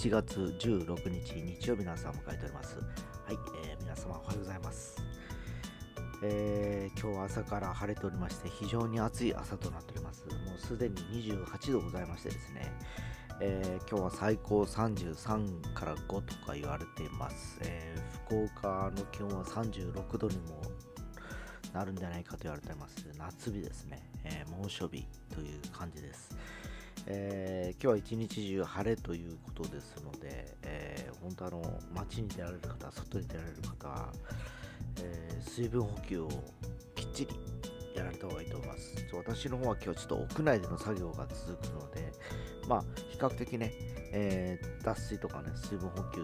7月16日日曜日の朝を迎えております。はい、えー皆様おはようございます。えー今日は朝から晴れておりまして、非常に暑い朝となっております。もうすでに28度ございましてですね、えー今日は最高33から5とか言われています。え福岡の気温は36度にもなるんじゃないかと言われています。夏日ですね、え猛暑日という感じです。えー今日は一日中晴れということですので、えー本当あの街に出られる方、外に出られる方は、えー水分補給をきっちりやられた方がいいと思います。ちょ私の方は今日ちょっと屋内での作業が続くので、まあ比較的ね、え脱水とかね、水分補給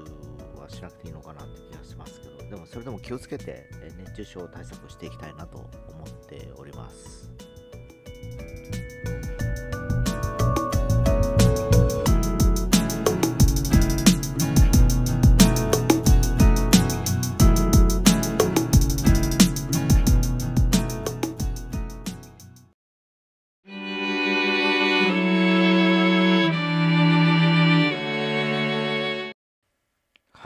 はしなくていいのかなって気がしますけど、でもそれでも気をつけて、熱中症対策していきたいなと思っております。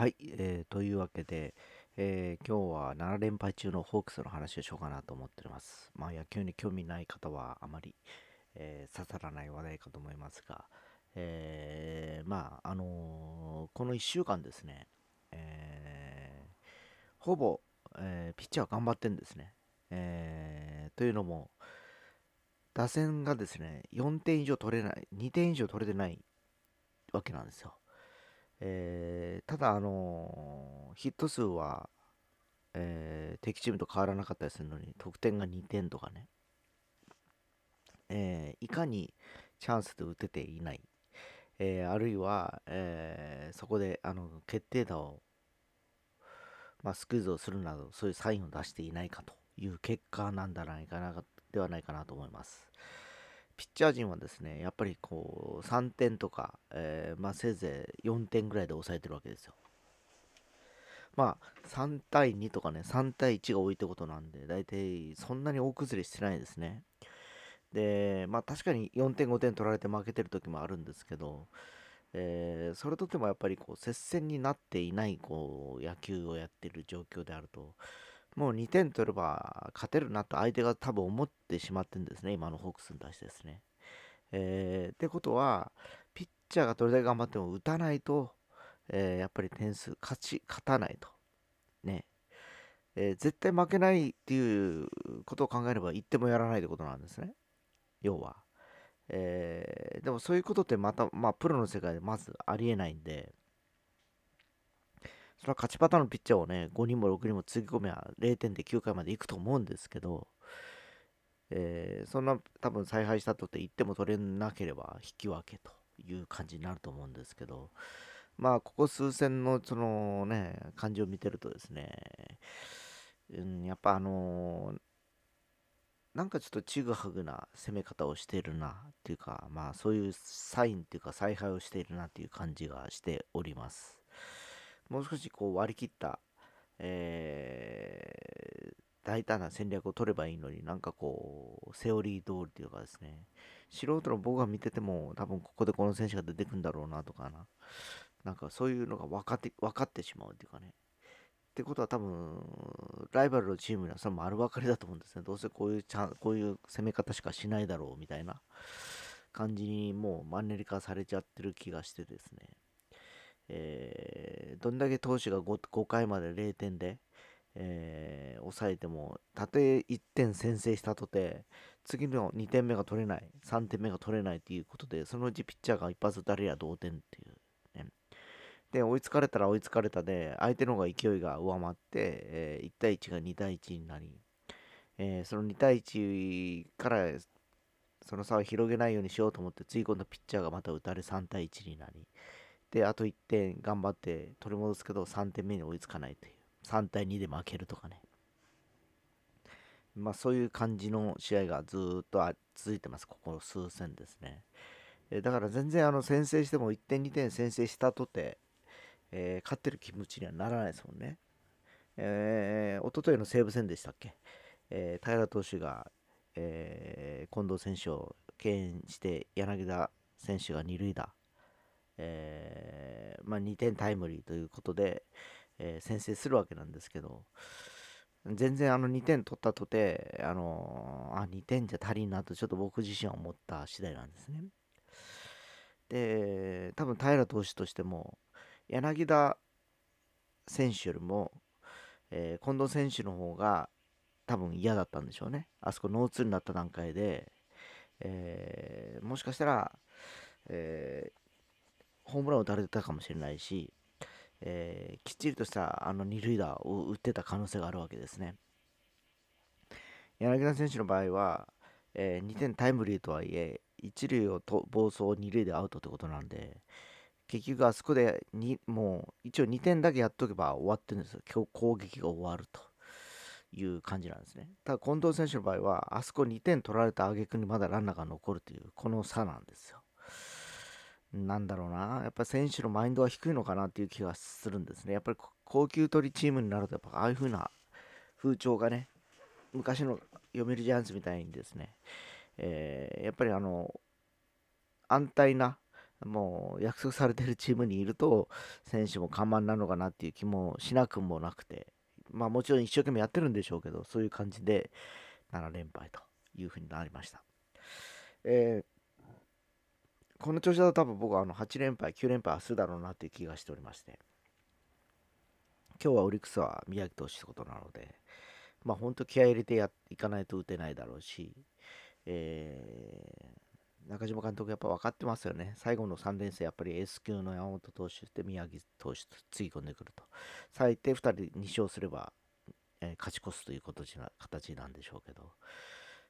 はい、えーというわけで、えー今日は7連敗中のホークスの話をしようかなと思っております。まあ野球に興味ない方はあまり、えー刺さらない話題かと思いますが、えーまああのーこの1週間ですね、えーほぼ、えーピッチャー頑張ってるんですね。えーというのも、打線がですね、4点以上取れない、2点以上取れてないわけなんですよ。えーただ、あのーヒット数は、えー敵チームと変わらなかったりするのに、得点が2点とかね、えいかにチャンスで打てていない、えあるいは、えそこであの決定打を、まあ、スクイズをするなど、そういうサインを出していないかという結果なんじゃないかな、ではないかなと思います。ピッチャー陣はですね、やっぱりこう3点とか、えーまあ、せいぜい4点ぐらいで抑えてるわけですよ。まあ、3対2とかね、3対1が多いってことなんで、大体そんなに大崩れしてないですね。で、まあ確かに4点、5点取られて負けてる時もあるんですけど、えーそれとてもやっぱりこう接戦になっていないこう野球をやってる状況であると、もう2点取れば勝てるなと相手が多分思ってしまってるんですね、今のホークスに対してですね。えーってことは、ピッチャーがどれだけ頑張っても打たないと、えーやっぱり点数勝ち、勝たないと。ね。えー絶対負けないっていうことを考えれば、言ってもやらないってことなんですね。要は。えーでもそういうことってまた、まあ、プロの世界でまずありえないんで、それは勝ちパターンのピッチャーをね、5人も6人もつぎ込めば0点で9回まで行くと思うんですけど、えーそんな多分采配したとって1点も取れなければ引き分けという感じになると思うんですけど、まあ、ここ数戦のそのね、感じを見てるとですね、うん、やっぱあのーなんかちょっとちぐはぐな攻め方をしているなっていうか、まあそういうサインっていうか采配をしているなっていう感じがしております。もう少しこう割り切った、えー大胆な戦略を取ればいいのになんかこうセオリー通りというかですね。素人の僕が見てても多分ここでこの選手が出てくるんだろうなとかな。なんかそういうのが分かって分かってしまうっていうかね。ってことは多分ライバルのチームにはそれ丸分かりだと思うんですね。どうせこういうチャンこういう攻め方しかしないだろうみたいな感じにもうマンネリ化されちゃってる気がしてですね。えーどんだけ投手が 5, 5回まで0点で、えー抑えても、たとえ1点先制したとて、次の2点目が取れない、3点目が取れないということで、そのうちピッチャーが一発打たれや同点っていう、ね。で、追いつかれたら追いつかれたで、相手の方が勢いが上回って、えー1対1が2対1になり、えーその2対1からその差を広げないようにしようと思って、次今度ピッチャーがまた打たれ3対1になり、で、あと1点頑張って取り戻すけど、3点目に追いつかないという。3対2で負けるとかね。まあそういう感じの試合がずっと続いてます、ここ数戦ですね。えだから全然あの先制しても1点2点先制したとて、えー勝ってる気持ちにはならないですもんね。えー、一昨日の西武戦でしたっけ、えー平投手が、えー近藤選手を敬遠して柳田選手が二塁打えー、まあ、2点タイムリーということで、えー、先制するわけなんですけど、全然あの2点取ったとて、あのあ、2点じゃ足りんなとちょっと僕自身は思った次第なんですね。で、多分平投手としても、柳田選手よりも、えー、近藤選手の方が多分嫌だったんでしょうね。あそこノーツーになった段階で、えー、もしかしたら、えー、ホームランを打たれてたかもしれないし、えー、きっちりとしたあの二塁打を打ってた可能性があるわけですね。柳田選手の場合は、えー、2点タイムリーとはいえ、一塁をと暴走二塁でアウトってことなんで、結局あそこでにもう一応2点だけやっとけば終わってるんですよ。今日攻撃が終わるという感じなんですね。ただ近藤選手の場合は、あそこ2点取られた挙句にまだランナーが残るという、この差なんですよ。なんだろうな、やっぱ選手のマインドは低いのかなっていう気がするんですね。やっぱり高級取りチームになると、やっぱああいう風な風潮がね、昔の読売ジャイアンツみたいにですね、えー、やっぱりあの、安泰な、もう約束されてるチームにいると、選手も緩慢なのかなっていう気もしなくもなくて、まあもちろん一生懸命やってるんでしょうけど、そういう感じで7連敗というふうになりました。えーこの調子だと多分僕はあの8連敗、9連敗はするだろうなっていう気がしておりまして、今日はオリックスは宮城投手ってことなので、まあ本当気合入れてやいかないと打てないだろうし、えー、中島監督やっぱ分かってますよね。最後の3連戦、やっぱり S 級の山本投手で宮城投手とつぎ込んでくると。最低2人2勝すれば、えー、勝ち越すという形なんでしょうけど、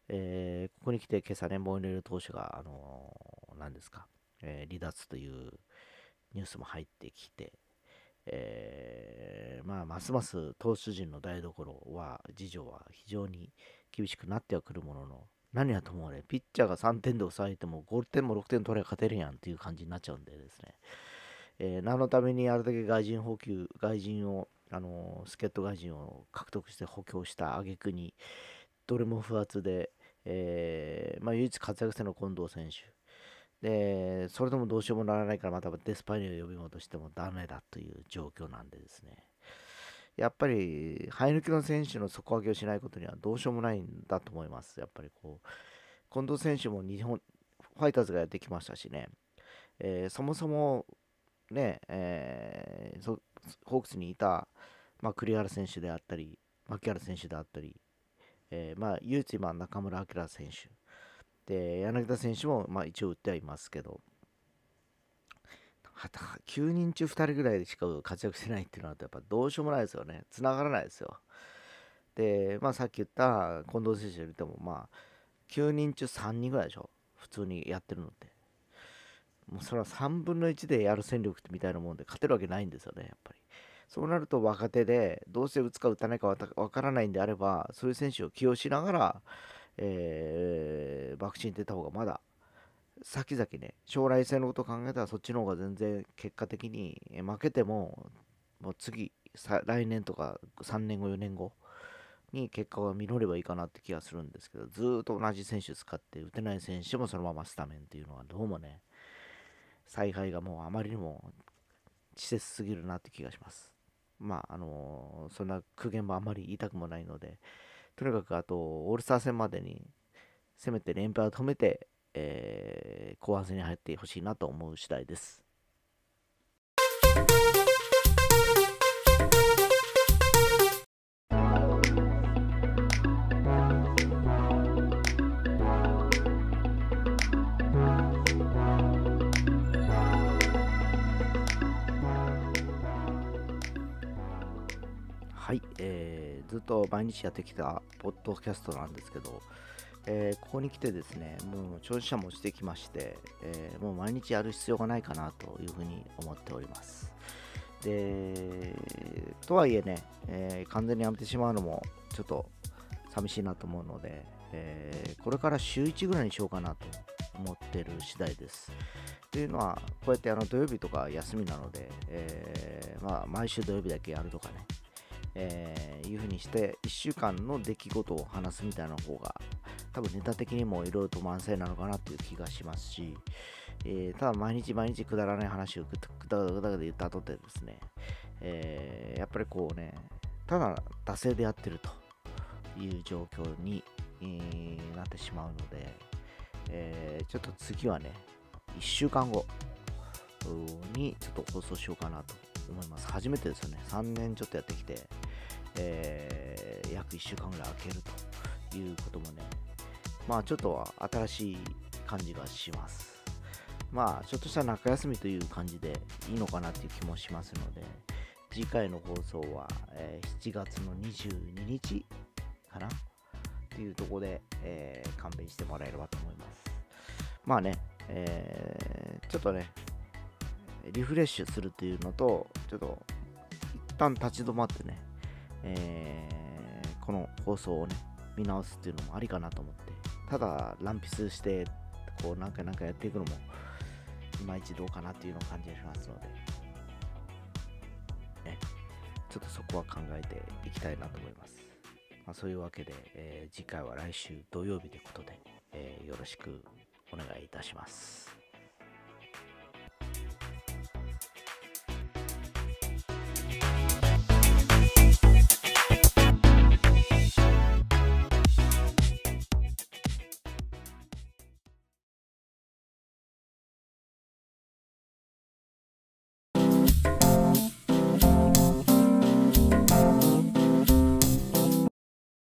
えー、ここに来て今朝ね、モイネル投手が、あのー、何ですか、えー、離脱というニュースも入ってきて、えー、まあ、ますます投手陣の台所は、事情は非常に厳しくなってはくるものの、何はともあれ、ピッチャーが3点で抑えても5点も6点取れば勝てるやんっていう感じになっちゃうんでですね、えー、何のためにあれだけ外人補給、外人を、あのー、助っ人外人を獲得して補強した挙句に、どれも不発で、えー、まあ、唯一活躍しての近藤選手。で、それでもどうしようもならないから、またデスパイネを呼び戻してもダメだという状況なんでですね。やっぱり、生え抜きの選手の底上げをしないことにはどうしようもないんだと思います。やっぱりこう、近藤選手も日本、ファイターズがやってきましたしね、えー、そもそもね、えー、ホークスにいた、まあ、栗原選手であったり、牧原選手であったり、えー、まあ、唯一今、中村晃選手。で、柳田選手も、まあ、一応打ってはいますけど、9人中2人ぐらいでしか活躍してないっていうのは、やっぱどうしようもないですよね。繋がらないですよ。で、まあ、さっき言った近藤選手よりも、まあ、9人中3人ぐらいでしょ。普通にやってるのって。もうそれは3分の1でやる戦力みたいなもんで勝てるわけないんですよね、やっぱり。そうなると若手で、どうして打つか打たないかわからないんであれば、そういう選手を起用しながら、えー、ワクチン出た方がまだ、先々ね、将来性のことを考えたらそっちの方が全然結果的に負けても、もう次、来年とか3年後、4年後に結果が実ればいいかなって気がするんですけど、ずっと同じ選手使って打てない選手もそのままスタメンっていうのはどうもね、采配がもうあまりにも稚拙すぎるなって気がします。まあ、あのー、そんな苦言もあまり言いたくもないので、とにかくあと、オールスター戦までに、せめて連敗を止めて、えー、後半戦に入ってほしいなと思う次第です。と毎日やってきたポッドキャストなんですけど、えー、ここに来てですね、もう聴取者もしてきまして、えー、もう毎日やる必要がないかなというふうに思っております。で、とはいえね、えー、完全にやめてしまうのもちょっと寂しいなと思うので、えこれから週1ぐらいにしようかなと思ってる次第です。というのは、こうやってあの土曜日とか休みなので、えまあ、毎週土曜日だけやるとかね、えー、いうふうにして1週間の出来事を話すみたいな方が多分ネタ的にもいろいろと満載なのかなっていう気がしますし、えー、ただ毎日毎日くだらない話をくだぐだぐだ言った後でですね、えー、やっぱりこうね、ただ惰性でやってるという状況に、えー、なってしまうので、えー、ちょっと次はね、1週間後にちょっと放送しようかなと思います。初めてですよね。3年ちょっとやってきて、えー、約1週間ぐらい空けるということもね、まあちょっとは新しい感じがします。まあちょっとした中休みという感じでいいのかなっていう気もしますので、次回の放送は、えー、7月の22日かな？っていうとこで、えー、勘弁してもらえればと思います。まあね、えー、ちょっとね、リフレッシュするというのと、ちょっと一旦立ち止まってね、えー、この放送をね、見直すっていうのもありかなと思って、ただ乱筆して、こう何回何回やっていくのも、いまいちどうかなっていうのを感じしますので、ね、ちょっとそこは考えていきたいなと思います。まあ、そういうわけで、えー、次回は来週土曜日ということで、えー、よろしくお願いいたします。